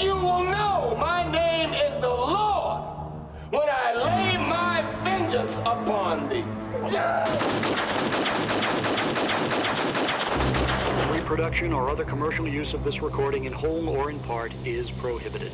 You will know my name is the Lord when I lay my vengeance upon thee. Reproduction or other commercial use of this recording in whole or in part is prohibited.